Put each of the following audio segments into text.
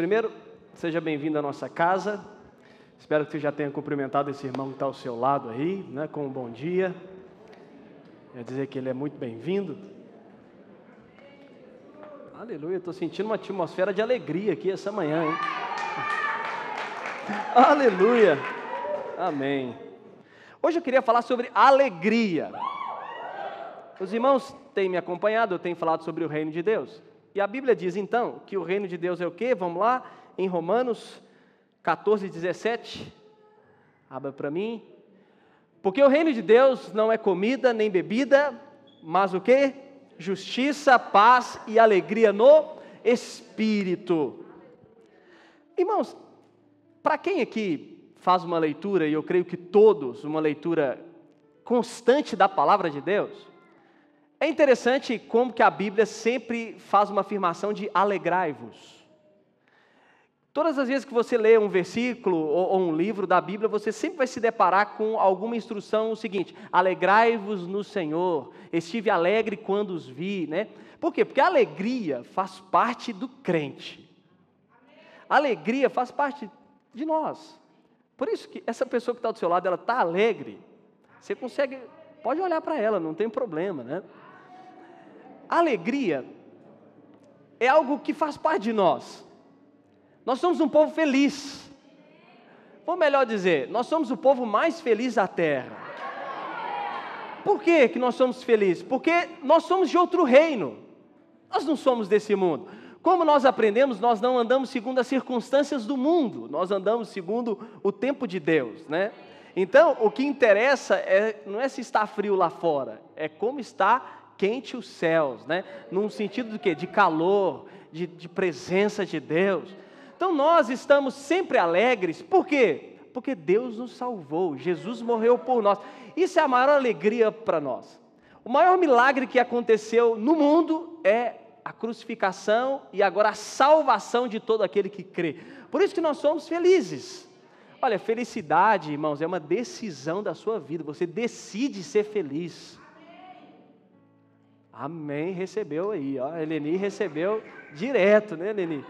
Primeiro, seja bem-vindo à nossa casa. Espero que você já tenha cumprimentado esse irmão que está ao seu lado aí, né, com um bom dia. Quer dizer que ele é muito bem-vindo. Aleluia, estou sentindo uma atmosfera de alegria aqui essa manhã, hein? Aleluia, amém. Hoje eu queria falar sobre alegria. Os irmãos têm me acompanhado, eu tenho falado sobre o reino de Deus. E a Bíblia diz então que o reino de Deus é o quê? Vamos lá, em Romanos 14, 17. Abra para mim. Porque o reino de Deus não é comida nem bebida, mas o quê? Justiça, paz e alegria no Espírito. Irmãos, para quem aqui faz uma leitura, e eu creio que todos, uma leitura constante da palavra de Deus, é interessante como que a Bíblia sempre faz uma afirmação de alegrai-vos. Todas as vezes que você lê um versículo ou, ou, um livro da Bíblia, você sempre vai se deparar com alguma instrução o seguinte: alegrai-vos no Senhor. Estive alegre quando os vi, né? Por quê? Porque a alegria faz parte do crente. A alegria faz parte de nós. Por isso que essa pessoa que está do seu lado, ela está alegre. Você consegue, pode olhar para ela, não tem problema, né? Alegria é algo que faz parte de nós. Nós somos um povo feliz. Ou melhor dizer, nós somos o povo mais feliz da terra. Por que, que nós somos felizes? Porque nós somos de outro reino. Nós não somos desse mundo. Como nós aprendemos, nós não andamos segundo as circunstâncias do mundo, nós andamos segundo o tempo de Deus, né? Então, o que interessa é, não é se está frio lá fora, é como está quente os céus, né? Num sentido de quê? De calor, de, de presença de Deus. Então nós estamos sempre alegres, por quê? Porque Deus nos salvou, Jesus morreu por nós. Isso é a maior alegria para nós. O maior milagre que aconteceu no mundo é a crucificação e agora a salvação de todo aquele que crê. Por isso que nós somos felizes. Olha, felicidade, irmãos, é uma decisão da sua vida. Você decide ser feliz. Amém, recebeu aí, ó. A Eleni recebeu direto, né, Eleni?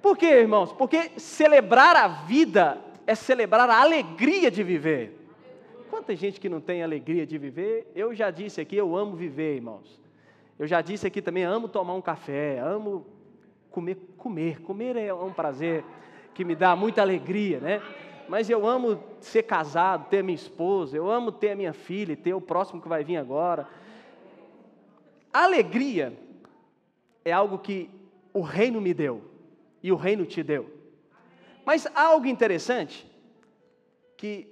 Por quê, irmãos? Porque celebrar a vida é celebrar a alegria de viver. Quanta gente que não tem alegria de viver? Eu já disse aqui, eu amo viver, irmãos. Eu já disse aqui também, amo tomar um café, amo comer, comer. Comer é um prazer que me dá muita alegria, né? Mas eu amo ser casado, ter minha esposa, eu amo ter a minha filha, ter o próximo que vai vir agora. Alegria é algo que o reino me deu e o reino te deu. Mas há algo interessante que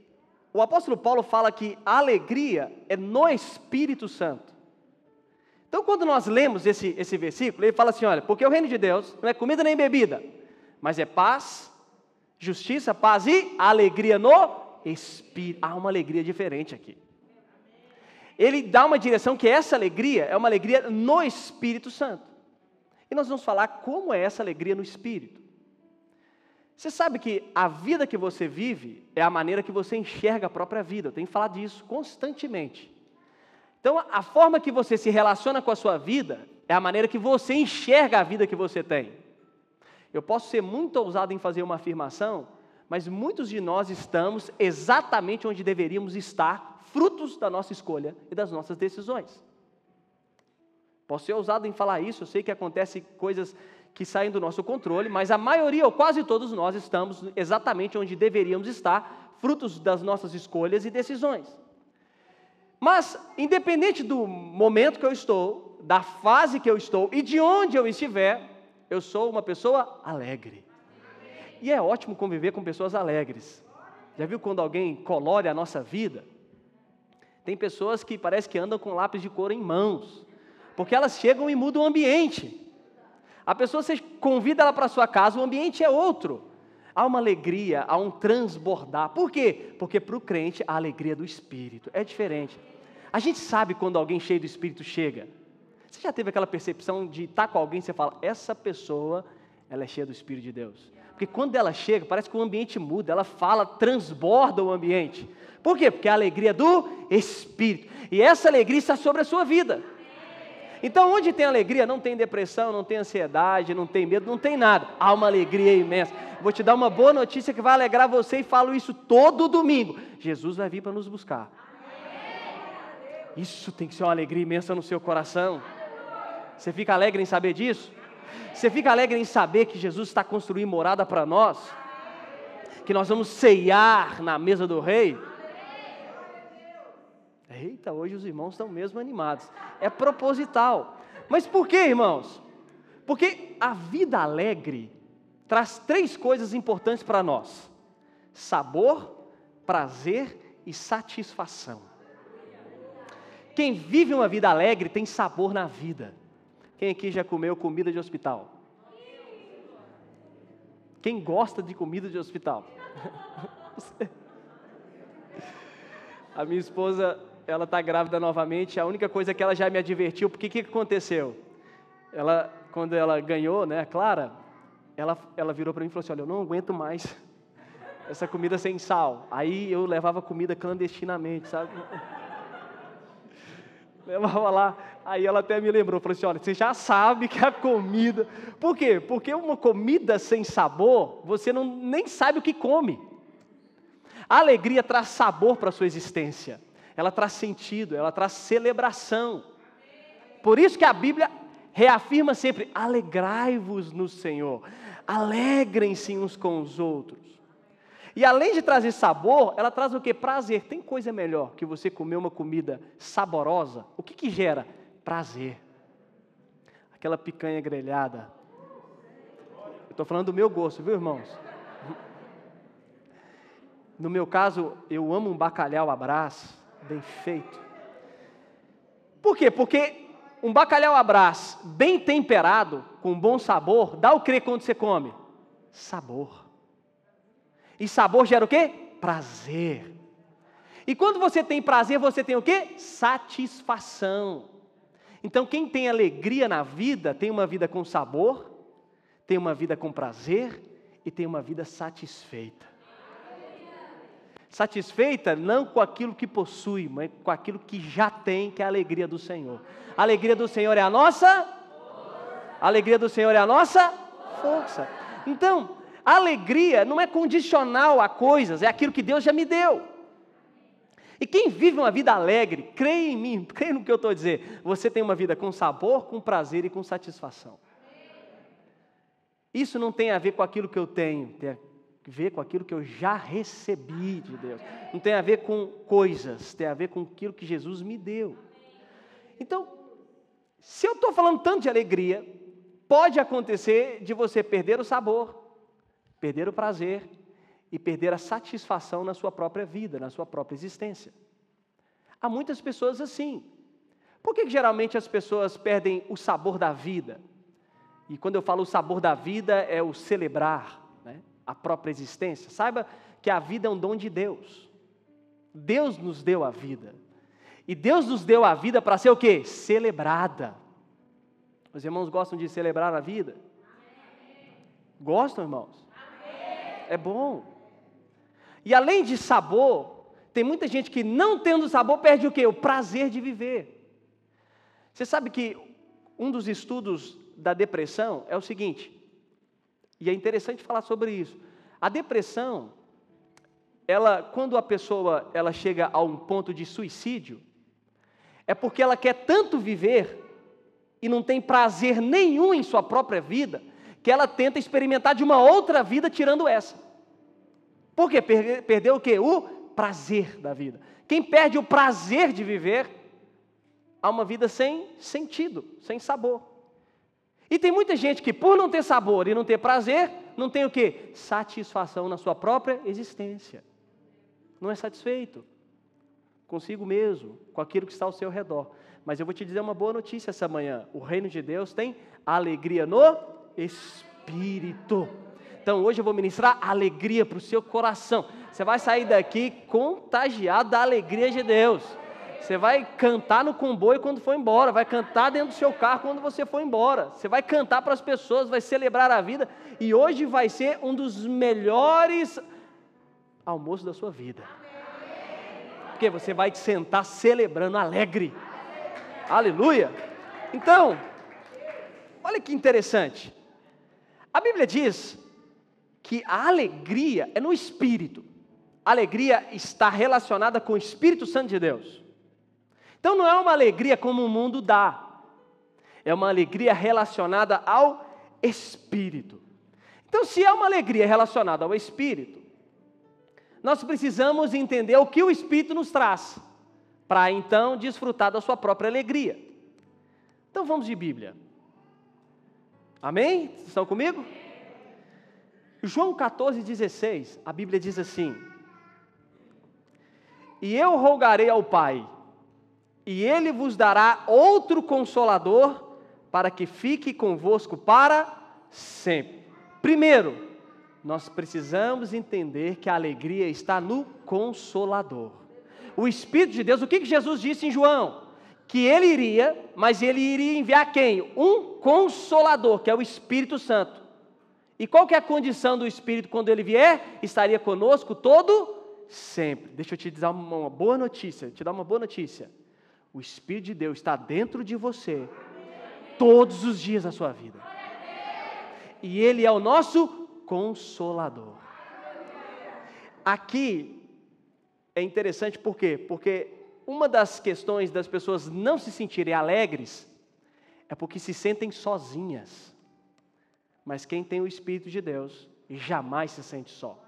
o apóstolo Paulo fala que a alegria é no Espírito Santo. Então, quando nós lemos esse, esse versículo, ele fala assim: olha, porque o reino de Deus não é comida nem bebida, mas é paz, justiça, paz e alegria no Espírito. Há uma alegria diferente aqui ele dá uma direção que essa alegria é uma alegria no Espírito Santo. E nós vamos falar como é essa alegria no Espírito. Você sabe que a vida que você vive é a maneira que você enxerga a própria vida. Eu tenho falar disso constantemente. Então, a forma que você se relaciona com a sua vida é a maneira que você enxerga a vida que você tem. Eu posso ser muito ousado em fazer uma afirmação, mas muitos de nós estamos exatamente onde deveríamos estar frutos da nossa escolha e das nossas decisões. Posso ser ousado em falar isso, eu sei que acontecem coisas que saem do nosso controle, mas a maioria, ou quase todos nós, estamos exatamente onde deveríamos estar, frutos das nossas escolhas e decisões. Mas, independente do momento que eu estou, da fase que eu estou e de onde eu estiver, eu sou uma pessoa alegre. E é ótimo conviver com pessoas alegres. Já viu quando alguém colore a nossa vida? Tem pessoas que parece que andam com lápis de cor em mãos, porque elas chegam e mudam o ambiente. A pessoa você convida ela para sua casa, o ambiente é outro. Há uma alegria, há um transbordar. Por quê? Porque para o crente a alegria do Espírito é diferente. A gente sabe quando alguém cheio do Espírito chega. Você já teve aquela percepção de estar com alguém e você fala, essa pessoa, ela é cheia do Espírito de Deus. Porque quando ela chega, parece que o ambiente muda, ela fala, transborda o ambiente. Por quê? Porque é a alegria do Espírito. E essa alegria está sobre a sua vida. Então, onde tem alegria, não tem depressão, não tem ansiedade, não tem medo, não tem nada. Há uma alegria imensa. Vou te dar uma boa notícia que vai alegrar você e falo isso todo domingo. Jesus vai vir para nos buscar. Isso tem que ser uma alegria imensa no seu coração. Você fica alegre em saber disso? Você fica alegre em saber que Jesus está construindo morada para nós? Que nós vamos ceiar na mesa do rei? Eita, hoje os irmãos estão mesmo animados. É proposital. Mas por que, irmãos? Porque a vida alegre traz três coisas importantes para nós: sabor, prazer e satisfação. Quem vive uma vida alegre tem sabor na vida. Quem aqui já comeu comida de hospital? Quem gosta de comida de hospital? A minha esposa ela está grávida novamente, a única coisa que ela já me advertiu, porque o que, aconteceu? Ela, quando ela ganhou, né, a Clara, ela, ela virou para mim e falou assim, olha, eu não aguento mais essa comida sem sal. Aí eu levava comida clandestinamente, sabe? Levava lá, aí ela até me lembrou, falou assim, olha, você já sabe que a comida... Por quê? Porque uma comida sem sabor, você não, nem sabe o que come. A alegria traz sabor para a sua existência ela traz sentido, ela traz celebração. Por isso que a Bíblia reafirma sempre: alegrai-vos no Senhor, alegrem-se uns com os outros. E além de trazer sabor, ela traz o que? Prazer. Tem coisa melhor que você comer uma comida saborosa? O que, que gera? Prazer. Aquela picanha grelhada. Estou falando do meu gosto, viu, irmãos? No meu caso, eu amo um bacalhau brás bem feito. Por quê? Porque um bacalhau brás bem temperado, com bom sabor, dá o que quando você come? Sabor. E sabor gera o quê? Prazer. E quando você tem prazer, você tem o quê? Satisfação. Então, quem tem alegria na vida, tem uma vida com sabor, tem uma vida com prazer e tem uma vida satisfeita satisfeita não com aquilo que possui, mas com aquilo que já tem, que é a alegria do Senhor. A alegria do Senhor é a nossa a alegria do Senhor é a nossa força. Então, a alegria não é condicional a coisas, é aquilo que Deus já me deu. E quem vive uma vida alegre, crê em mim, crê no que eu estou a dizer, você tem uma vida com sabor, com prazer e com satisfação. Isso não tem a ver com aquilo que eu tenho, tem ver com aquilo que eu já recebi de Deus. Não tem a ver com coisas, tem a ver com aquilo que Jesus me deu. Então, se eu estou falando tanto de alegria, pode acontecer de você perder o sabor, perder o prazer e perder a satisfação na sua própria vida, na sua própria existência. Há muitas pessoas assim. Por que, que geralmente as pessoas perdem o sabor da vida? E quando eu falo o sabor da vida, é o celebrar, a própria existência. Saiba que a vida é um dom de Deus. Deus nos deu a vida. E Deus nos deu a vida para ser o quê? Celebrada. Os irmãos gostam de celebrar a vida? Gostam, irmãos? É bom. E além de sabor, tem muita gente que não tendo sabor perde o quê? O prazer de viver. Você sabe que um dos estudos da depressão é o seguinte: e é interessante falar sobre isso. A depressão, ela, quando a pessoa ela chega a um ponto de suicídio, é porque ela quer tanto viver e não tem prazer nenhum em sua própria vida, que ela tenta experimentar de uma outra vida tirando essa. Por quê? Perdeu o quê? O prazer da vida. Quem perde o prazer de viver, há uma vida sem sentido, sem sabor. E tem muita gente que, por não ter sabor e não ter prazer, não tem o que? Satisfação na sua própria existência. Não é satisfeito consigo mesmo, com aquilo que está ao seu redor. Mas eu vou te dizer uma boa notícia essa manhã: o reino de Deus tem alegria no espírito. Então hoje eu vou ministrar alegria para o seu coração. Você vai sair daqui contagiado da alegria de Deus. Você vai cantar no comboio quando for embora, vai cantar dentro do seu carro quando você for embora. Você vai cantar para as pessoas, vai celebrar a vida. E hoje vai ser um dos melhores almoços da sua vida. Porque você vai te sentar celebrando alegre. Aleluia! Então, olha que interessante. A Bíblia diz que a alegria é no espírito. A alegria está relacionada com o Espírito Santo de Deus. Então não é uma alegria como o mundo dá. É uma alegria relacionada ao espírito. Então, se é uma alegria relacionada ao espírito, nós precisamos entender o que o espírito nos traz, para então desfrutar da sua própria alegria. Então vamos de Bíblia. Amém? Estão comigo? João 14, 16, a Bíblia diz assim: E eu rogarei ao Pai, e ele vos dará outro consolador, para que fique convosco para sempre. Primeiro, nós precisamos entender que a alegria está no consolador. O Espírito de Deus, o que Jesus disse em João? Que ele iria, mas ele iria enviar quem? Um consolador, que é o Espírito Santo. E qual que é a condição do Espírito quando ele vier? Estaria conosco todo sempre. Deixa eu te dar uma boa notícia, te dar uma boa notícia. O Espírito de Deus está dentro de você todos os dias da sua vida. E ele é o nosso consolador. Aqui é interessante por quê? Porque uma das questões das pessoas não se sentirem alegres é porque se sentem sozinhas. Mas quem tem o Espírito de Deus jamais se sente só.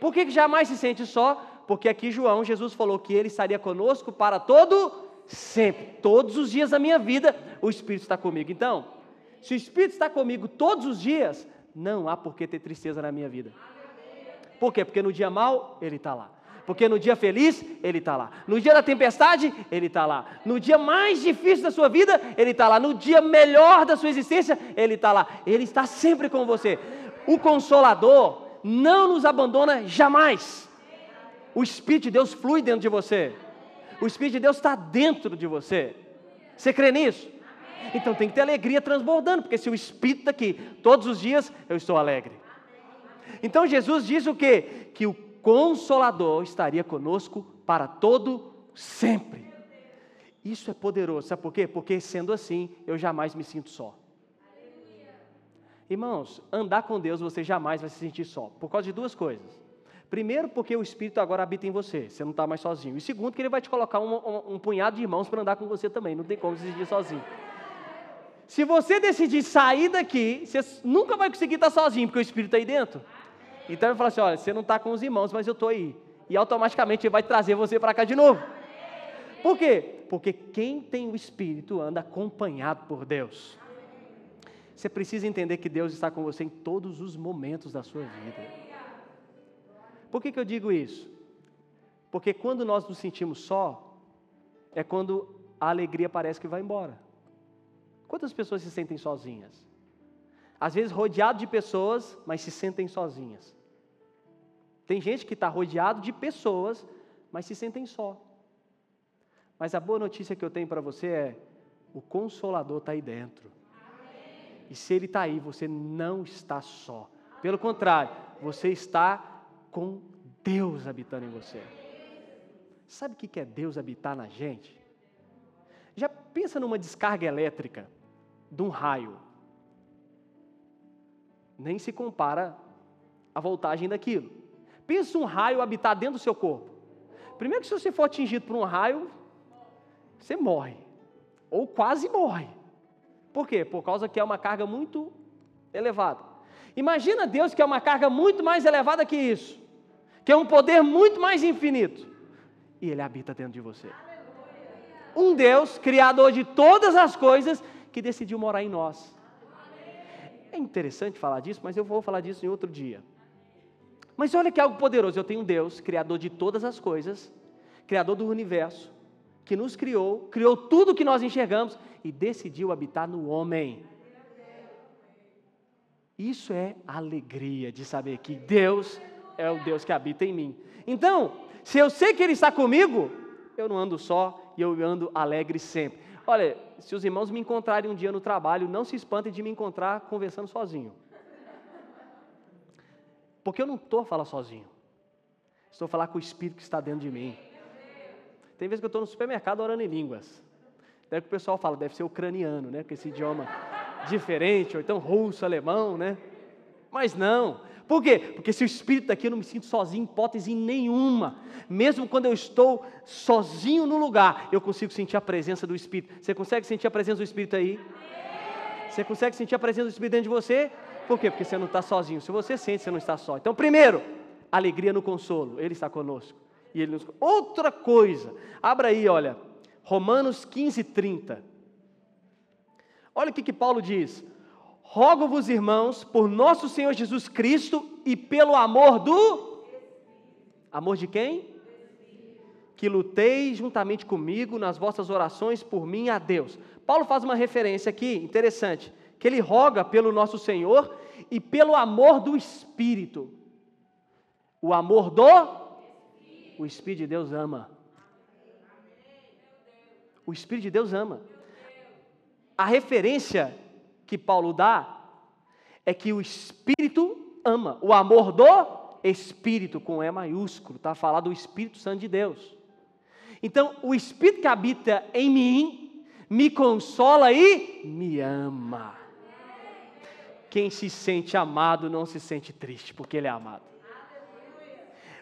Por que jamais se sente só? Porque aqui João, Jesus falou que ele estaria conosco para todo sempre, todos os dias da minha vida, o Espírito está comigo. Então, se o Espírito está comigo todos os dias, não há por que ter tristeza na minha vida. Por quê? Porque no dia mal, ele está lá. Porque no dia feliz, Ele está lá. No dia da tempestade, Ele está lá. No dia mais difícil da sua vida, Ele está lá. No dia melhor da sua existência, Ele está lá. Ele está sempre com você. O Consolador não nos abandona jamais. O Espírito de Deus flui dentro de você. O Espírito de Deus está dentro de você. Você crê nisso? Então tem que ter alegria transbordando, porque se o Espírito está aqui todos os dias, eu estou alegre. Então Jesus diz o quê? Que o Consolador estaria conosco para todo sempre. Isso é poderoso, sabe por quê? Porque sendo assim, eu jamais me sinto só. Irmãos, andar com Deus você jamais vai se sentir só, por causa de duas coisas. Primeiro, porque o Espírito agora habita em você, você não está mais sozinho. E segundo, que ele vai te colocar um, um, um punhado de irmãos para andar com você também, não tem como se sentir sozinho. Se você decidir sair daqui, você nunca vai conseguir estar sozinho, porque o Espírito está aí dentro. Então ele fala assim: olha, você não está com os irmãos, mas eu estou aí. E automaticamente ele vai trazer você para cá de novo. Por quê? Porque quem tem o Espírito anda acompanhado por Deus. Você precisa entender que Deus está com você em todos os momentos da sua vida. Por que, que eu digo isso? Porque quando nós nos sentimos só, é quando a alegria parece que vai embora. Quantas pessoas se sentem sozinhas? Às vezes rodeado de pessoas, mas se sentem sozinhas. Tem gente que está rodeado de pessoas, mas se sentem só. Mas a boa notícia que eu tenho para você é: o Consolador está aí dentro. E se Ele está aí, você não está só. Pelo contrário, você está com Deus habitando em você. Sabe o que é Deus habitar na gente? Já pensa numa descarga elétrica de um raio. Nem se compara a voltagem daquilo. Pensa um raio habitar dentro do seu corpo. Primeiro que se você for atingido por um raio, você morre. Ou quase morre. Por quê? Por causa que é uma carga muito elevada. Imagina Deus que é uma carga muito mais elevada que isso. Que é um poder muito mais infinito. E Ele habita dentro de você. Um Deus, criador de todas as coisas, que decidiu morar em nós. É interessante falar disso, mas eu vou falar disso em outro dia. Mas olha que algo poderoso. Eu tenho um Deus, Criador de todas as coisas, Criador do universo, que nos criou, criou tudo que nós enxergamos e decidiu habitar no homem. Isso é alegria de saber que Deus é o Deus que habita em mim. Então, se eu sei que Ele está comigo, eu não ando só e eu ando alegre sempre. Olha, se os irmãos me encontrarem um dia no trabalho, não se espantem de me encontrar conversando sozinho. Porque eu não estou a falar sozinho. Estou a falar com o Espírito que está dentro de mim. Tem vezes que eu estou no supermercado orando em línguas. Daí que o pessoal fala, deve ser ucraniano, né? Com esse idioma diferente, ou então russo, alemão, né? Mas não. Por quê? Porque se o Espírito está aqui, eu não me sinto sozinho, hipótese nenhuma. Mesmo quando eu estou sozinho no lugar, eu consigo sentir a presença do Espírito. Você consegue sentir a presença do Espírito aí? Você consegue sentir a presença do Espírito dentro de você? Por quê? Porque você não está sozinho. Se você sente, você não está só. Então, primeiro, alegria no consolo. Ele está conosco. E ele nos... Outra coisa, abra aí, olha, Romanos 15, 30. Olha o que, que Paulo diz. Rogo-vos, irmãos, por nosso Senhor Jesus Cristo e pelo amor do. Amor de quem? Que luteis juntamente comigo nas vossas orações por mim a Deus. Paulo faz uma referência aqui, interessante, que ele roga pelo nosso Senhor e pelo amor do Espírito. O amor do o Espírito de Deus ama. O Espírito de Deus ama. A referência que Paulo dá é que o Espírito ama. O amor do Espírito, com E maiúsculo, está falando do Espírito Santo de Deus. Então, o Espírito que habita em mim me consola e me ama. Quem se sente amado não se sente triste, porque ele é amado.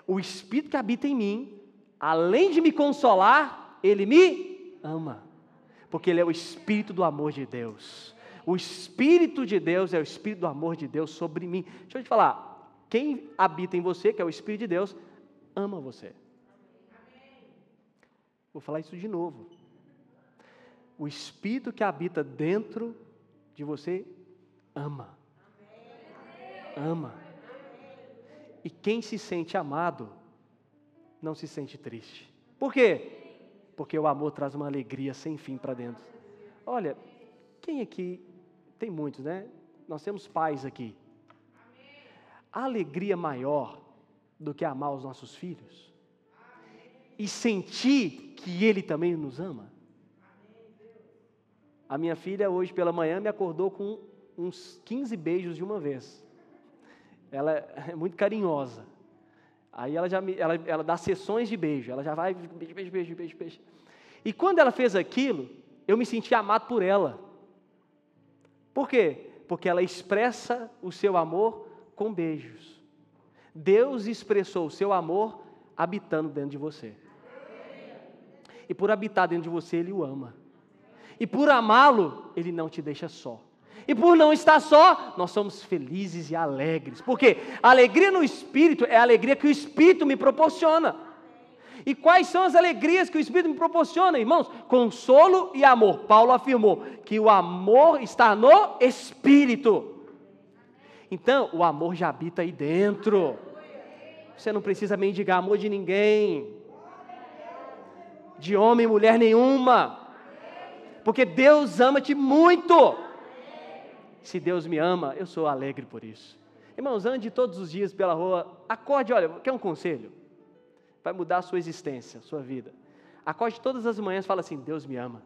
O Espírito que habita em mim, além de me consolar, ele me ama, porque ele é o Espírito do amor de Deus. O Espírito de Deus é o Espírito do amor de Deus sobre mim. Deixa eu te falar, quem habita em você, que é o Espírito de Deus, ama você. Vou falar isso de novo. O Espírito que habita dentro de você ama. Ama. E quem se sente amado não se sente triste. Por quê? Porque o amor traz uma alegria sem fim para dentro. Olha, quem aqui, tem muitos, né? Nós temos pais aqui. A alegria maior do que amar os nossos filhos e sentir que Ele também nos ama. A minha filha hoje pela manhã me acordou com uns 15 beijos de uma vez ela é muito carinhosa. Aí ela já me, ela, ela dá sessões de beijo, ela já vai beijo, beijo, beijo, beijo, beijo. E quando ela fez aquilo, eu me senti amado por ela. Por quê? Porque ela expressa o seu amor com beijos. Deus expressou o seu amor habitando dentro de você. E por habitar dentro de você, Ele o ama. E por amá-lo, Ele não te deixa só. E por não estar só, nós somos felizes e alegres. Porque a alegria no Espírito é a alegria que o Espírito me proporciona. E quais são as alegrias que o Espírito me proporciona, irmãos? Consolo e amor. Paulo afirmou que o amor está no Espírito. Então, o amor já habita aí dentro. Você não precisa mendigar amor de ninguém, de homem e mulher nenhuma, porque Deus ama-te muito. Se Deus me ama, eu sou alegre por isso. Irmãos, ande todos os dias pela rua, acorde, olha, quer um conselho? Vai mudar a sua existência, a sua vida. Acorde todas as manhãs e fala assim: Deus me ama.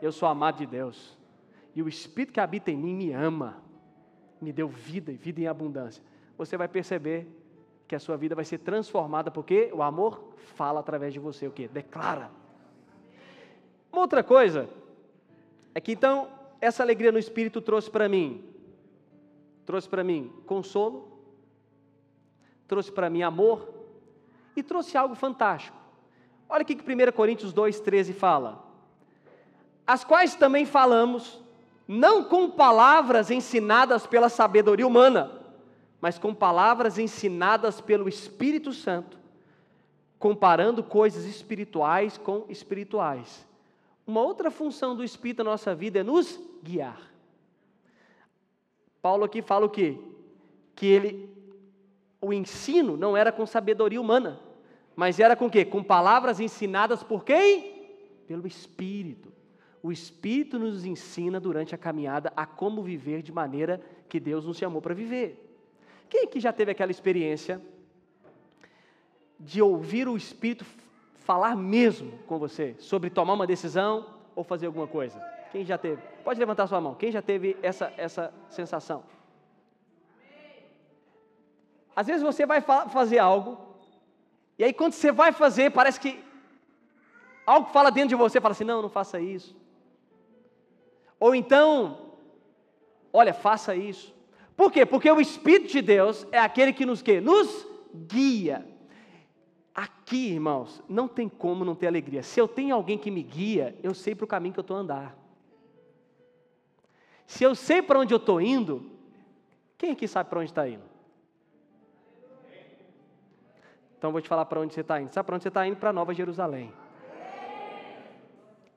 Eu sou amado de Deus. E o Espírito que habita em mim me ama. Me deu vida e vida em abundância. Você vai perceber que a sua vida vai ser transformada porque o amor fala através de você o que? Declara. Uma outra coisa é que então essa alegria no Espírito trouxe para mim? Trouxe para mim consolo, trouxe para mim amor e trouxe algo fantástico. Olha o que 1 Coríntios 2,13 fala. As quais também falamos, não com palavras ensinadas pela sabedoria humana, mas com palavras ensinadas pelo Espírito Santo, comparando coisas espirituais com espirituais. Uma outra função do Espírito na nossa vida é nos guiar. Paulo aqui fala o quê? Que ele, o ensino não era com sabedoria humana, mas era com quê? Com palavras ensinadas por quem? Pelo Espírito. O Espírito nos ensina durante a caminhada a como viver de maneira que Deus nos chamou para viver. Quem aqui já teve aquela experiência de ouvir o Espírito falar mesmo com você sobre tomar uma decisão ou fazer alguma coisa? Quem já teve? Pode levantar sua mão. Quem já teve essa, essa sensação? Às vezes você vai fa fazer algo, e aí quando você vai fazer, parece que Algo fala dentro de você, fala assim: não, não faça isso. Ou então, olha, faça isso. Por quê? Porque o Espírito de Deus é aquele que nos, que? nos guia. Aqui, irmãos, não tem como não ter alegria. Se eu tenho alguém que me guia, eu sei para o caminho que eu estou a andar. Se eu sei para onde eu estou indo, quem aqui sabe para onde está indo? Então vou te falar para onde você está indo. Sabe para onde você está indo? Para Nova Jerusalém.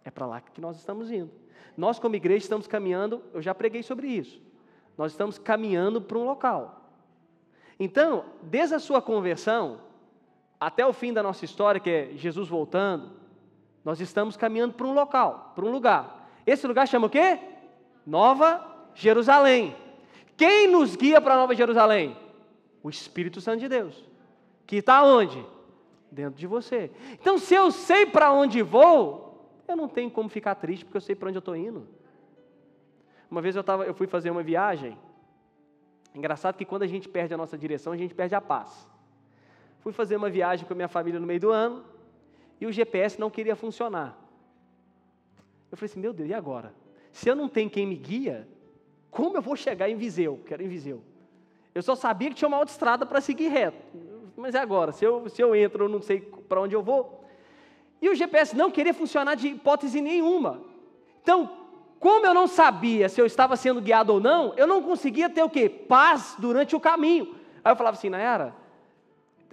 É para lá que nós estamos indo. Nós, como igreja, estamos caminhando, eu já preguei sobre isso. Nós estamos caminhando para um local. Então, desde a sua conversão até o fim da nossa história, que é Jesus voltando, nós estamos caminhando para um local, para um lugar. Esse lugar chama o quê? Nova Jerusalém. Quem nos guia para Nova Jerusalém? O Espírito Santo de Deus. Que está onde? Dentro de você. Então, se eu sei para onde vou, eu não tenho como ficar triste, porque eu sei para onde eu estou indo. Uma vez eu, tava, eu fui fazer uma viagem. Engraçado que quando a gente perde a nossa direção, a gente perde a paz. Fui fazer uma viagem com a minha família no meio do ano e o GPS não queria funcionar. Eu falei assim: meu Deus, e agora? Se eu não tenho quem me guia, como eu vou chegar em Viseu? Quero em Viseu. Eu só sabia que tinha uma autoestrada para seguir reto mas é agora, se eu, se eu entro, eu não sei para onde eu vou. E o GPS não queria funcionar de hipótese nenhuma. Então, como eu não sabia se eu estava sendo guiado ou não, eu não conseguia ter o quê? Paz durante o caminho. Aí eu falava assim, Nayara,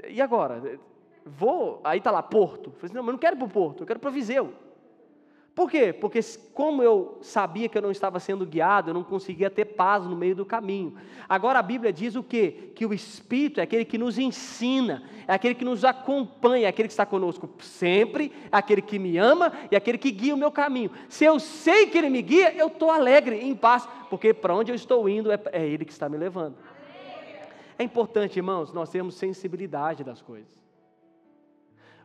e agora? Vou, aí está lá, Porto. Eu falei assim, não, mas não quero para o Porto, eu quero para o Viseu. Por quê? Porque como eu sabia que eu não estava sendo guiado, eu não conseguia ter paz no meio do caminho. Agora a Bíblia diz o quê? Que o Espírito é aquele que nos ensina, é aquele que nos acompanha, é aquele que está conosco sempre, é aquele que me ama e é aquele que guia o meu caminho. Se eu sei que Ele me guia, eu estou alegre, em paz, porque para onde eu estou indo é, é Ele que está me levando. É importante, irmãos, nós termos sensibilidade das coisas.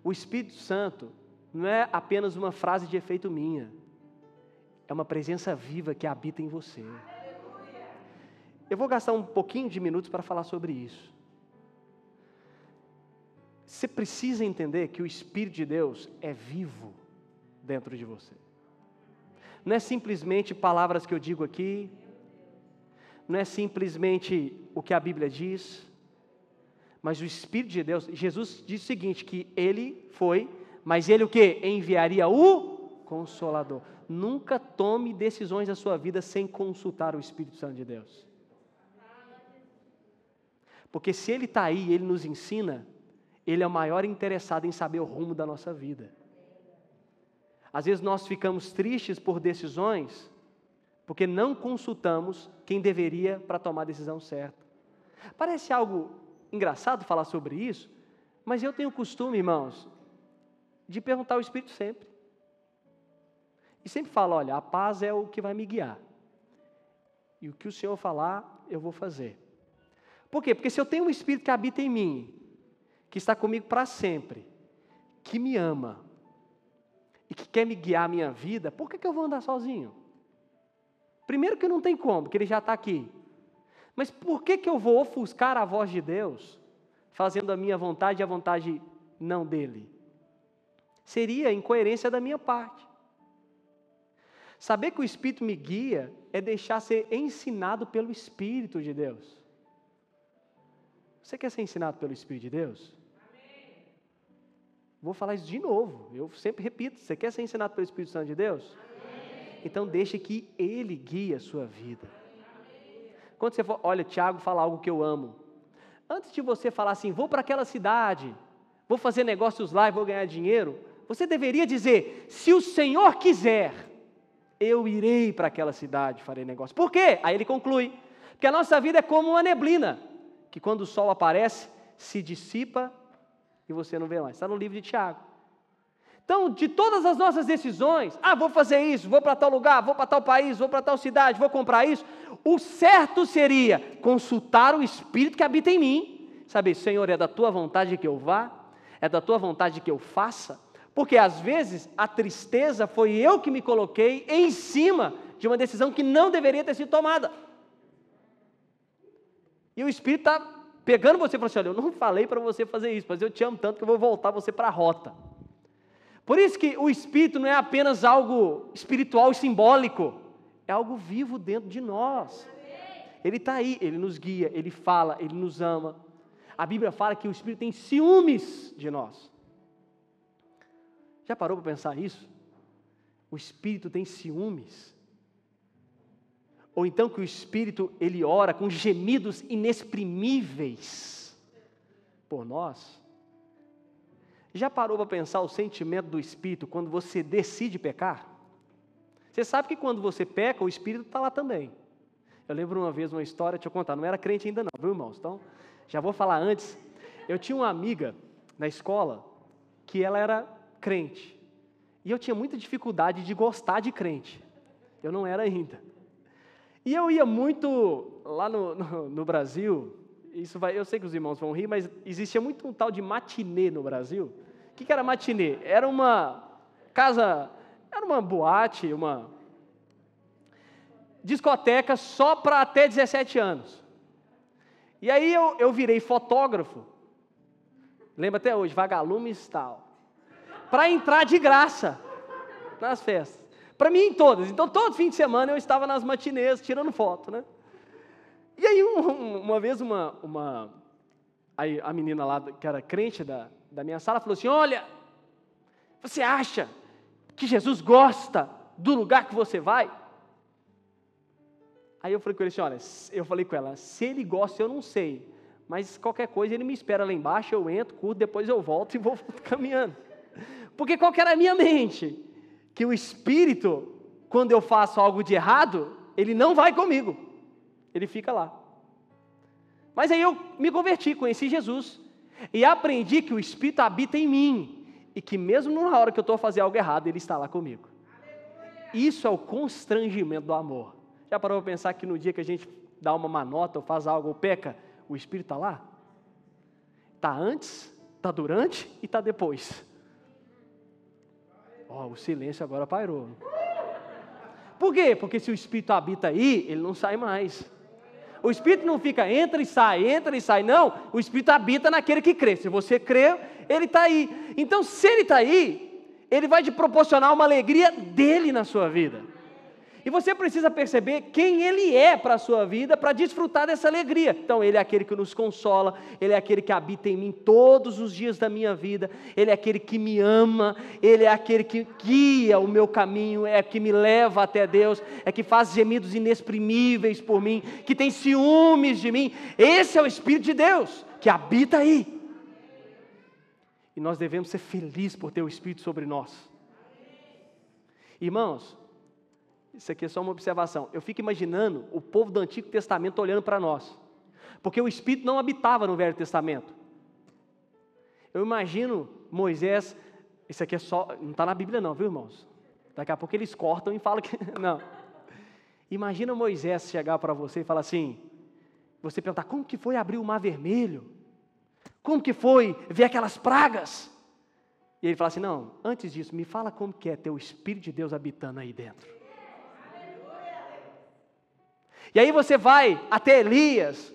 O Espírito Santo, não é apenas uma frase de efeito minha, é uma presença viva que habita em você. Eu vou gastar um pouquinho de minutos para falar sobre isso. Você precisa entender que o Espírito de Deus é vivo dentro de você. Não é simplesmente palavras que eu digo aqui, não é simplesmente o que a Bíblia diz, mas o Espírito de Deus, Jesus diz o seguinte: que ele foi mas ele o que? Enviaria o Consolador. Nunca tome decisões da sua vida sem consultar o Espírito Santo de Deus. Porque se ele está aí, ele nos ensina, ele é o maior interessado em saber o rumo da nossa vida. Às vezes nós ficamos tristes por decisões porque não consultamos quem deveria para tomar a decisão certa. Parece algo engraçado falar sobre isso, mas eu tenho costume, irmãos, de perguntar ao Espírito sempre. E sempre falo: olha, a paz é o que vai me guiar. E o que o Senhor falar, eu vou fazer. Por quê? Porque se eu tenho um Espírito que habita em mim, que está comigo para sempre, que me ama e que quer me guiar a minha vida, por que, que eu vou andar sozinho? Primeiro que não tem como, porque ele já está aqui. Mas por que, que eu vou ofuscar a voz de Deus, fazendo a minha vontade e a vontade não dele? seria incoerência da minha parte. Saber que o Espírito me guia é deixar ser ensinado pelo Espírito de Deus. Você quer ser ensinado pelo Espírito de Deus? Amém. Vou falar isso de novo. Eu sempre repito. Você quer ser ensinado pelo Espírito Santo de Deus? Amém. Então deixe que Ele guie a sua vida. Quando você for, olha, Tiago fala algo que eu amo. Antes de você falar assim, vou para aquela cidade, vou fazer negócios lá e vou ganhar dinheiro, você deveria dizer: se o Senhor quiser, eu irei para aquela cidade, farei negócio. Por quê? Aí ele conclui: porque a nossa vida é como uma neblina, que quando o sol aparece, se dissipa e você não vê mais. Está no livro de Tiago. Então, de todas as nossas decisões, ah, vou fazer isso, vou para tal lugar, vou para tal país, vou para tal cidade, vou comprar isso, o certo seria consultar o Espírito que habita em mim, saber, Senhor, é da tua vontade que eu vá, é da tua vontade que eu faça, porque às vezes a tristeza foi eu que me coloquei em cima de uma decisão que não deveria ter sido tomada. E o Espírito está pegando você e falando assim: olha, eu não falei para você fazer isso, mas eu te amo tanto que eu vou voltar você para a rota. Por isso que o Espírito não é apenas algo espiritual e simbólico, é algo vivo dentro de nós. Ele está aí, ele nos guia, ele fala, ele nos ama. A Bíblia fala que o Espírito tem ciúmes de nós. Já parou para pensar isso? O Espírito tem ciúmes? Ou então que o Espírito ele ora com gemidos inexprimíveis por nós? Já parou para pensar o sentimento do Espírito quando você decide pecar? Você sabe que quando você peca, o Espírito está lá também. Eu lembro uma vez uma história, deixa eu contar, não era crente ainda não, viu irmãos? Então, já vou falar antes. Eu tinha uma amiga na escola que ela era crente. E eu tinha muita dificuldade de gostar de crente. Eu não era ainda. E eu ia muito lá no, no, no Brasil, isso vai, eu sei que os irmãos vão rir, mas existia muito um tal de matinê no Brasil, que, que era matinê? Era uma casa, era uma boate, uma discoteca só para até 17 anos. E aí eu, eu virei fotógrafo, lembra até hoje, vagalumes tal, para entrar de graça nas festas. Para mim, em todas. Então, todo fim de semana eu estava nas matinês tirando foto, né? E aí, um, uma vez, uma, uma, aí a menina lá, que era crente da, da minha sala falou assim: Olha, você acha que Jesus gosta do lugar que você vai? Aí eu falei com ele assim: Olha, eu falei com ela, se ele gosta, eu não sei, mas qualquer coisa ele me espera lá embaixo, eu entro, curto, depois eu volto e vou caminhando. Porque qual que era a minha mente? Que o Espírito, quando eu faço algo de errado, ele não vai comigo, ele fica lá. Mas aí eu me converti, conheci Jesus. E aprendi que o Espírito habita em mim e que mesmo na hora que eu estou a fazer algo errado, Ele está lá comigo. Isso é o constrangimento do amor. Já parou para pensar que no dia que a gente dá uma manota ou faz algo ou peca, o Espírito está lá? Está antes, está durante e está depois. Oh, o silêncio agora pairou. Por quê? Porque se o Espírito habita aí, ele não sai mais. O Espírito não fica entra e sai, entra e sai. Não, o Espírito habita naquele que crê. Se você crê, ele está aí. Então, se ele está aí, ele vai te proporcionar uma alegria dele na sua vida. E você precisa perceber quem Ele é para a sua vida para desfrutar dessa alegria. Então, Ele é aquele que nos consola, Ele é aquele que habita em mim todos os dias da minha vida, Ele é aquele que me ama, Ele é aquele que guia o meu caminho, é que me leva até Deus, é que faz gemidos inexprimíveis por mim, que tem ciúmes de mim. Esse é o Espírito de Deus que habita aí. E nós devemos ser felizes por ter o Espírito sobre nós. Irmãos, isso aqui é só uma observação. Eu fico imaginando o povo do Antigo Testamento olhando para nós. Porque o Espírito não habitava no Velho Testamento. Eu imagino Moisés, isso aqui é só, não está na Bíblia não, viu irmãos? Daqui a pouco eles cortam e falam que, não. Imagina Moisés chegar para você e falar assim, você perguntar, como que foi abrir o mar vermelho? Como que foi ver aquelas pragas? E ele fala assim, não, antes disso, me fala como que é ter o Espírito de Deus habitando aí dentro. E aí você vai até Elias,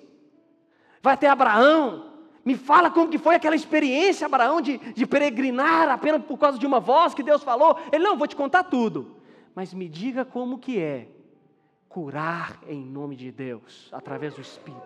vai até Abraão, me fala como que foi aquela experiência, Abraão, de, de peregrinar apenas por causa de uma voz que Deus falou. Ele, não, vou te contar tudo. Mas me diga como que é curar em nome de Deus, através do Espírito.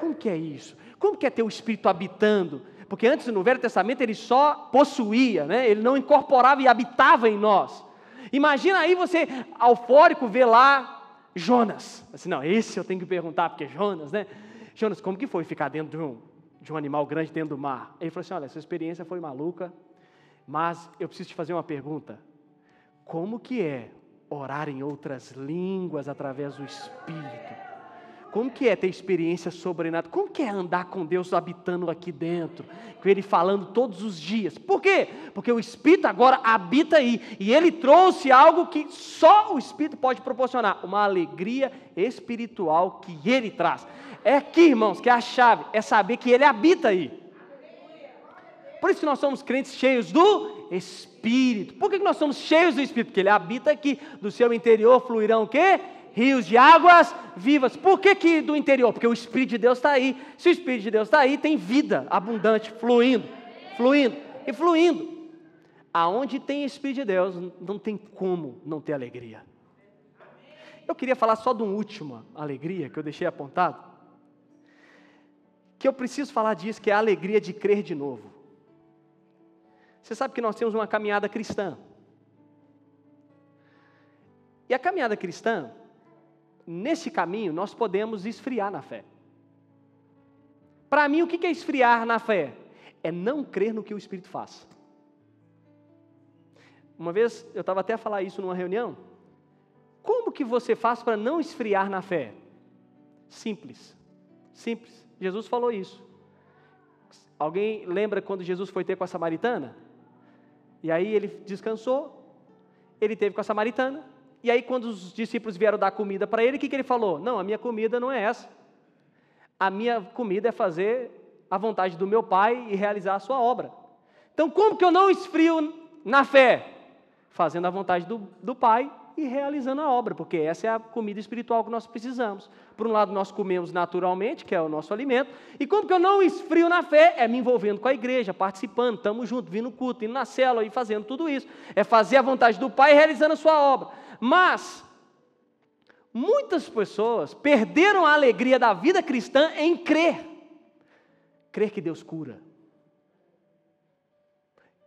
Como que é isso? Como que é ter o Espírito habitando? Porque antes, no Velho Testamento, ele só possuía, né? ele não incorporava e habitava em nós. Imagina aí você, eufórico, ver lá Jonas. Assim, não, esse eu tenho que perguntar, porque Jonas, né? Jonas, como que foi ficar dentro de um, de um animal grande dentro do mar? Ele falou assim: olha, essa experiência foi maluca, mas eu preciso te fazer uma pergunta. Como que é orar em outras línguas através do Espírito? Como que é ter experiência sobrenatural? Como que é andar com Deus habitando aqui dentro? Com Ele falando todos os dias. Por quê? Porque o Espírito agora habita aí. E Ele trouxe algo que só o Espírito pode proporcionar. Uma alegria espiritual que Ele traz. É aqui, irmãos, que é a chave. É saber que Ele habita aí. Por isso que nós somos crentes cheios do Espírito. Por que nós somos cheios do Espírito? Porque Ele habita aqui. Do seu interior fluirão o quê? Rios de águas vivas. Por que, que do interior? Porque o Espírito de Deus está aí. Se o Espírito de Deus está aí, tem vida abundante, fluindo, fluindo e fluindo. aonde tem Espírito de Deus, não tem como não ter alegria. Eu queria falar só de uma última alegria que eu deixei apontado, que eu preciso falar disso, que é a alegria de crer de novo. Você sabe que nós temos uma caminhada cristã. E a caminhada cristã, nesse caminho, nós podemos esfriar na fé. Para mim, o que é esfriar na fé? É não crer no que o Espírito faz. Uma vez eu estava até a falar isso numa reunião. Como que você faz para não esfriar na fé? Simples. Simples. Jesus falou isso. Alguém lembra quando Jesus foi ter com a samaritana? E aí ele descansou, ele teve com a samaritana, e aí quando os discípulos vieram dar comida para ele, o que, que ele falou? Não, a minha comida não é essa a minha comida é fazer a vontade do meu Pai e realizar a sua obra. Então, como que eu não esfrio na fé? Fazendo a vontade do, do Pai e realizando a obra, porque essa é a comida espiritual que nós precisamos. Por um lado, nós comemos naturalmente, que é o nosso alimento, e como que eu não esfrio na fé? É me envolvendo com a igreja, participando, estamos juntos, vindo no culto, indo na célula e fazendo tudo isso. É fazer a vontade do Pai e realizando a sua obra. Mas, Muitas pessoas perderam a alegria da vida cristã em crer. Crer que Deus cura.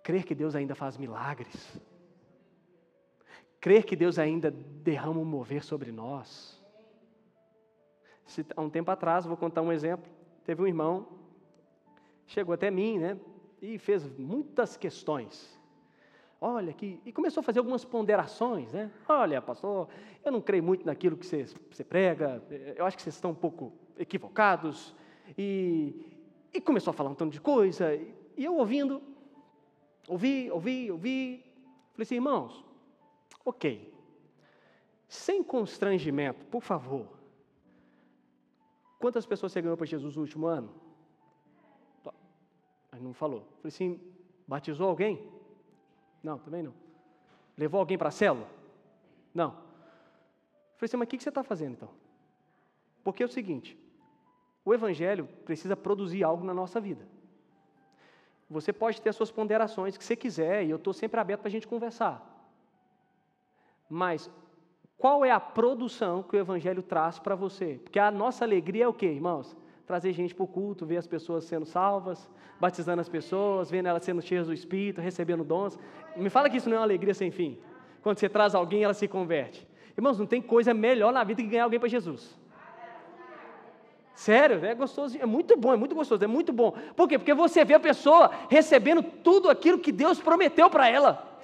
Crer que Deus ainda faz milagres. Crer que Deus ainda derrama um mover sobre nós. Há um tempo atrás, vou contar um exemplo. Teve um irmão, chegou até mim, né? E fez muitas questões olha aqui, e começou a fazer algumas ponderações, né? Olha, pastor, eu não creio muito naquilo que você, você prega, eu acho que vocês estão um pouco equivocados, e, e começou a falar um tanto de coisa, e eu ouvindo, ouvi, ouvi, ouvi, falei assim, irmãos, ok, sem constrangimento, por favor, quantas pessoas você ganhou para Jesus no último ano? Aí não falou. Falei assim, batizou alguém? Não, também não. Levou alguém para a célula? Não. falei assim, mas o que você está fazendo então? Porque é o seguinte, o Evangelho precisa produzir algo na nossa vida. Você pode ter as suas ponderações que você quiser, e eu estou sempre aberto para a gente conversar. Mas qual é a produção que o Evangelho traz para você? Porque a nossa alegria é o quê, irmãos? trazer gente para o culto, ver as pessoas sendo salvas, batizando as pessoas, vendo elas sendo cheias do Espírito, recebendo dons. Me fala que isso não é uma alegria sem fim. Quando você traz alguém, ela se converte. Irmãos, não tem coisa melhor na vida que ganhar alguém para Jesus. Sério, é gostoso, é muito bom, é muito gostoso, é muito bom. Por quê? Porque você vê a pessoa recebendo tudo aquilo que Deus prometeu para ela.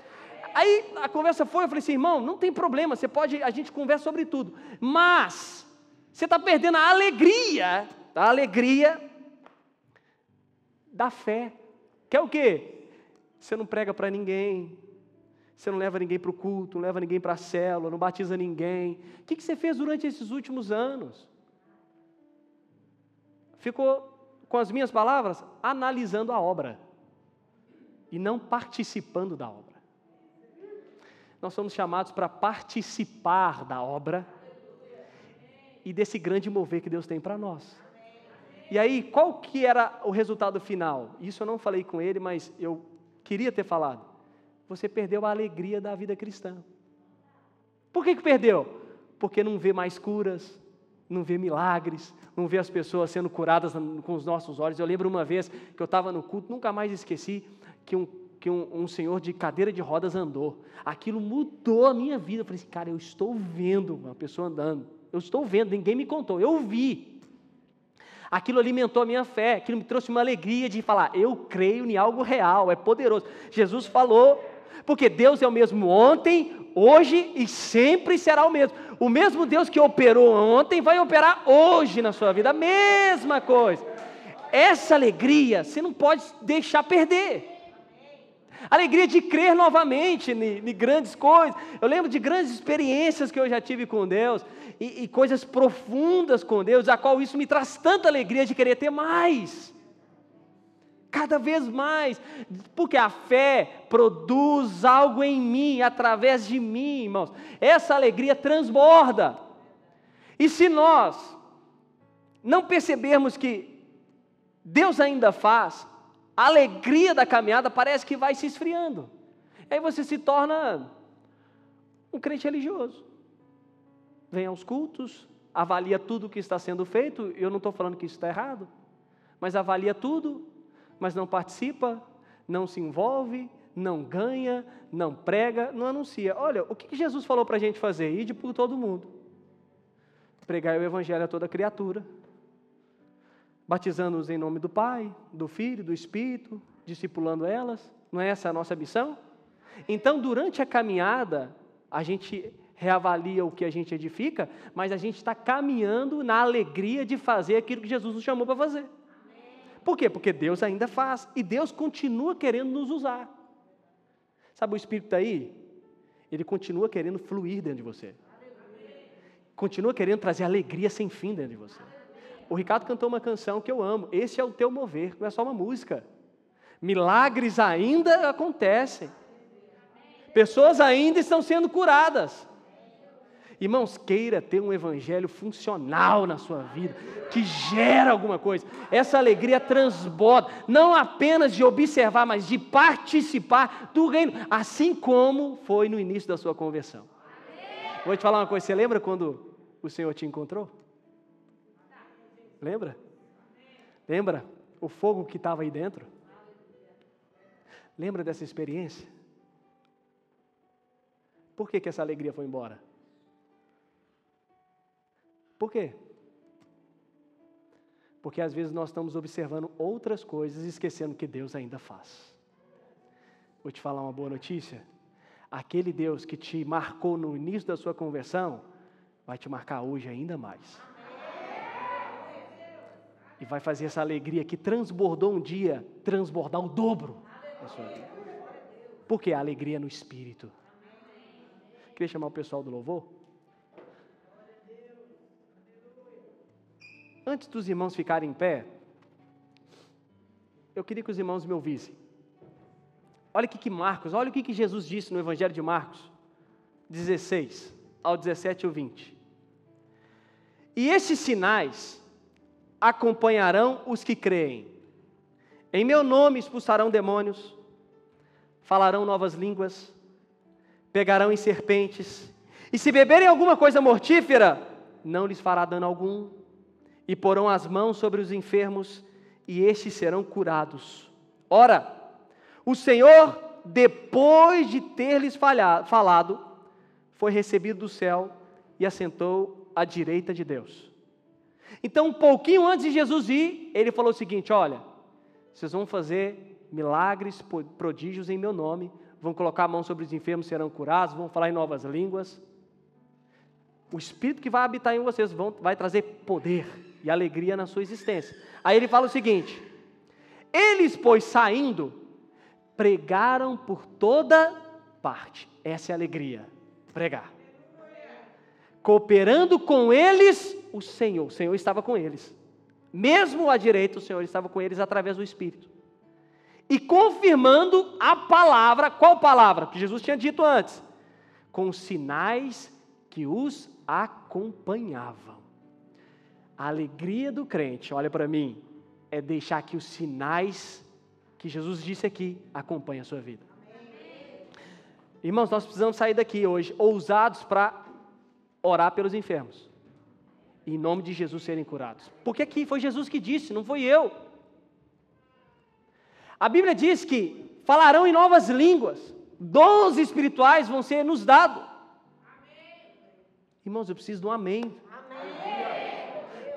Aí a conversa foi, eu falei assim, irmão, não tem problema, você pode, a gente conversa sobre tudo. Mas você está perdendo a alegria a alegria da fé. Que é o quê? Você não prega para ninguém, você não leva ninguém para o culto, não leva ninguém para a célula, não batiza ninguém. O que você fez durante esses últimos anos? Ficou, com as minhas palavras, analisando a obra e não participando da obra. Nós somos chamados para participar da obra e desse grande mover que Deus tem para nós. E aí, qual que era o resultado final? Isso eu não falei com ele, mas eu queria ter falado. Você perdeu a alegria da vida cristã. Por que, que perdeu? Porque não vê mais curas, não vê milagres, não vê as pessoas sendo curadas com os nossos olhos. Eu lembro uma vez que eu estava no culto, nunca mais esqueci, que um, que um, um, senhor de cadeira de rodas andou. Aquilo mudou a minha vida. Eu falei assim, cara, eu estou vendo uma pessoa andando. Eu estou vendo, ninguém me contou, eu vi. Aquilo alimentou a minha fé, aquilo me trouxe uma alegria de falar: eu creio em algo real, é poderoso. Jesus falou, porque Deus é o mesmo ontem, hoje e sempre será o mesmo. O mesmo Deus que operou ontem vai operar hoje na sua vida, a mesma coisa. Essa alegria você não pode deixar perder. Alegria de crer novamente em grandes coisas. Eu lembro de grandes experiências que eu já tive com Deus e, e coisas profundas com Deus, a qual isso me traz tanta alegria de querer ter mais. Cada vez mais, porque a fé produz algo em mim, através de mim, irmãos. Essa alegria transborda. E se nós não percebermos que Deus ainda faz, a alegria da caminhada parece que vai se esfriando. Aí você se torna um crente religioso. Vem aos cultos, avalia tudo o que está sendo feito, eu não estou falando que isso está errado, mas avalia tudo, mas não participa, não se envolve, não ganha, não prega, não anuncia. Olha, o que Jesus falou para a gente fazer? Ide por todo mundo. Pregar o Evangelho a toda criatura, batizando-os em nome do Pai, do Filho, do Espírito, discipulando elas. Não é essa a nossa missão? Então, durante a caminhada, a gente reavalia o que a gente edifica, mas a gente está caminhando na alegria de fazer aquilo que Jesus nos chamou para fazer. Por quê? Porque Deus ainda faz e Deus continua querendo nos usar. Sabe o Espírito está aí? Ele continua querendo fluir dentro de você. Continua querendo trazer alegria sem fim dentro de você. O Ricardo cantou uma canção que eu amo. Esse é o teu mover, não é só uma música. Milagres ainda acontecem. Pessoas ainda estão sendo curadas. Irmãos, queira ter um evangelho funcional na sua vida, que gera alguma coisa. Essa alegria transborda, não apenas de observar, mas de participar do reino, assim como foi no início da sua conversão. Vou te falar uma coisa, você lembra quando o Senhor te encontrou? Lembra? Lembra o fogo que estava aí dentro? Lembra dessa experiência? Por que, que essa alegria foi embora? Por quê? Porque às vezes nós estamos observando outras coisas e esquecendo que Deus ainda faz. Vou te falar uma boa notícia. Aquele Deus que te marcou no início da sua conversão, vai te marcar hoje ainda mais. E vai fazer essa alegria que transbordou um dia, transbordar o dobro. Porque a alegria no Espírito. Queria chamar o pessoal do louvor. Antes dos irmãos ficarem em pé, eu queria que os irmãos me ouvissem. Olha o que, que Marcos, olha o que, que Jesus disse no Evangelho de Marcos 16 ao 17 ou 20. E esses sinais acompanharão os que creem. Em meu nome expulsarão demônios, falarão novas línguas, pegarão em serpentes, e se beberem alguma coisa mortífera, não lhes fará dano algum e porão as mãos sobre os enfermos, e estes serão curados. Ora, o Senhor, depois de ter lhes falado, foi recebido do céu e assentou à direita de Deus. Então, um pouquinho antes de Jesus ir, ele falou o seguinte: Olha, vocês vão fazer milagres, prodígios em meu nome, vão colocar a mão sobre os enfermos, serão curados, vão falar em novas línguas. O Espírito que vai habitar em vocês vão, vai trazer poder e alegria na sua existência. Aí ele fala o seguinte: eles, pois, saindo, pregaram por toda parte. Essa é a alegria, pregar. Cooperando com eles, o Senhor. O Senhor estava com eles. Mesmo à direita, o Senhor estava com eles através do Espírito. E confirmando a palavra, qual palavra? Que Jesus tinha dito antes. Com sinais que os acompanhavam. A alegria do crente, olha para mim, é deixar que os sinais que Jesus disse aqui acompanhem a sua vida. Irmãos, nós precisamos sair daqui hoje ousados para orar pelos enfermos. Em nome de Jesus serem curados. Porque aqui foi Jesus que disse, não foi eu. A Bíblia diz que falarão em novas línguas, dons espirituais vão ser nos dados. Irmãos, eu preciso de um amém.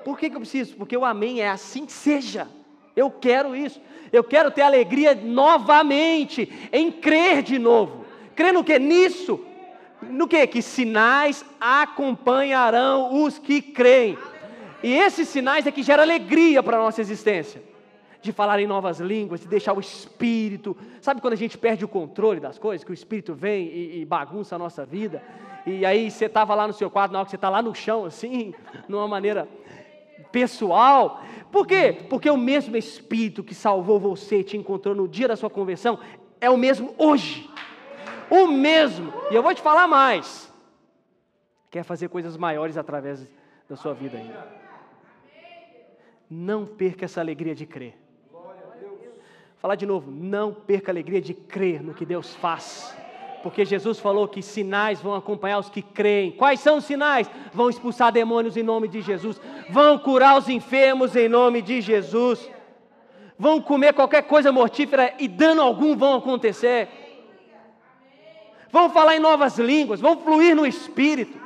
Por que, que eu preciso? Porque o amém é assim que seja. Eu quero isso. Eu quero ter alegria novamente, em crer de novo. Crer no que? Nisso. No que? Que sinais acompanharão os que creem. E esses sinais é que geram alegria para a nossa existência. De falar em novas línguas, de deixar o Espírito. Sabe quando a gente perde o controle das coisas? Que o Espírito vem e, e bagunça a nossa vida. E aí você estava lá no seu quarto, na hora que você está lá no chão, assim, numa maneira pessoal. Por quê? Porque o mesmo Espírito que salvou você, te encontrou no dia da sua conversão, é o mesmo hoje. O mesmo. E eu vou te falar mais. Quer fazer coisas maiores através da sua vida ainda. Não perca essa alegria de crer. Falar de novo, não perca a alegria de crer no que Deus faz Porque Jesus falou que sinais vão acompanhar os que creem. Quais são os sinais? Vão expulsar demônios em nome de Jesus, vão curar os enfermos em nome de Jesus, vão comer qualquer coisa mortífera e dano algum vão acontecer. Vão falar em novas línguas, vão fluir no espírito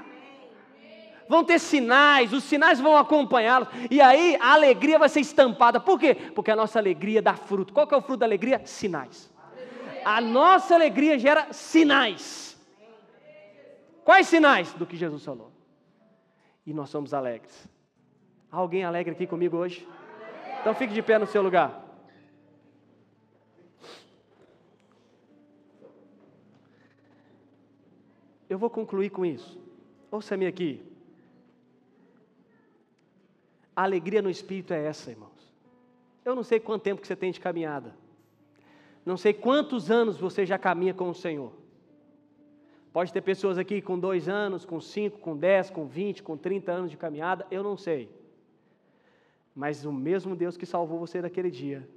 vão ter sinais, os sinais vão acompanhá-los, e aí a alegria vai ser estampada. Por quê? Porque a nossa alegria dá fruto. Qual que é o fruto da alegria? Sinais. A nossa alegria gera sinais. Quais sinais? Do que Jesus falou. E nós somos alegres. Há alguém alegre aqui comigo hoje? Então fique de pé no seu lugar. Eu vou concluir com isso. Ouça-me aqui. A alegria no espírito é essa, irmãos. Eu não sei quanto tempo que você tem de caminhada. Não sei quantos anos você já caminha com o Senhor. Pode ter pessoas aqui com dois anos, com cinco, com dez, com vinte, com trinta anos de caminhada, eu não sei. Mas o mesmo Deus que salvou você daquele dia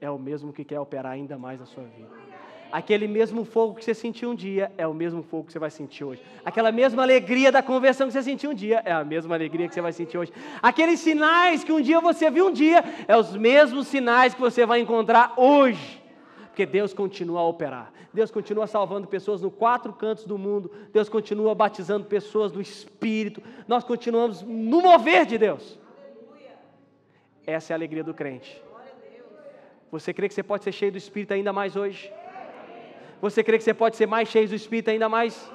é o mesmo que quer operar ainda mais na sua vida. Aquele mesmo fogo que você sentiu um dia é o mesmo fogo que você vai sentir hoje. Aquela mesma alegria da conversão que você sentiu um dia é a mesma alegria que você vai sentir hoje. Aqueles sinais que um dia você viu um dia é os mesmos sinais que você vai encontrar hoje. Porque Deus continua a operar. Deus continua salvando pessoas no quatro cantos do mundo. Deus continua batizando pessoas no Espírito. Nós continuamos no mover de Deus. Essa é a alegria do crente. Você crê que você pode ser cheio do Espírito ainda mais hoje? Você crê que você pode ser mais cheio do Espírito ainda mais?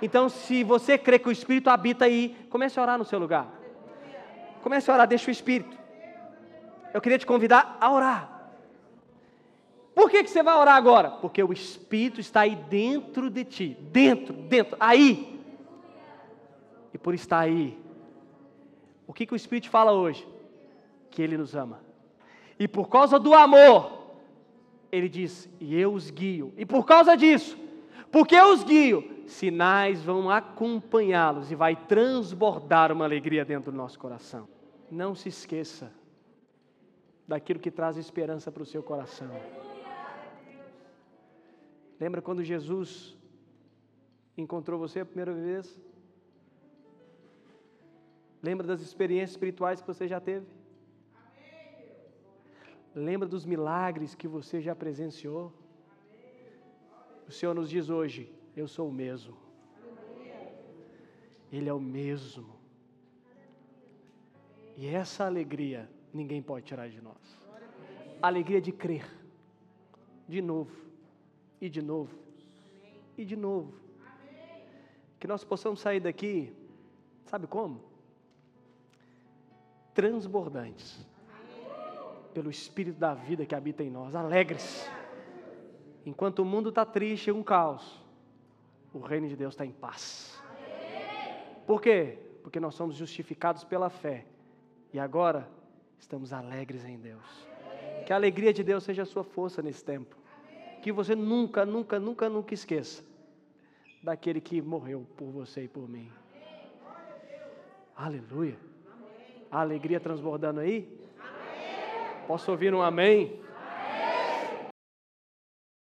Então, se você crê que o Espírito habita aí, comece a orar no seu lugar. Comece a orar, deixa o Espírito. Eu queria te convidar a orar. Por que, que você vai orar agora? Porque o Espírito está aí dentro de ti. Dentro, dentro, aí. E por estar aí, o que, que o Espírito fala hoje? Que Ele nos ama. E por causa do amor, ele diz: E eu os guio. E por causa disso, porque eu os guio, sinais vão acompanhá-los e vai transbordar uma alegria dentro do nosso coração. Não se esqueça daquilo que traz esperança para o seu coração. Lembra quando Jesus encontrou você a primeira vez? Lembra das experiências espirituais que você já teve? Lembra dos milagres que você já presenciou? O Senhor nos diz hoje: Eu sou o mesmo. Ele é o mesmo. E essa alegria ninguém pode tirar de nós. A alegria de crer. De novo. E de novo. E de novo. Que nós possamos sair daqui, sabe como? Transbordantes pelo Espírito da vida que habita em nós. Alegres. Enquanto o mundo está triste e um caos, o reino de Deus está em paz. Por quê? Porque nós somos justificados pela fé e agora estamos alegres em Deus. Que a alegria de Deus seja a sua força nesse tempo. Que você nunca, nunca, nunca, nunca esqueça daquele que morreu por você e por mim. Aleluia. A alegria transbordando aí? Posso ouvir um amém?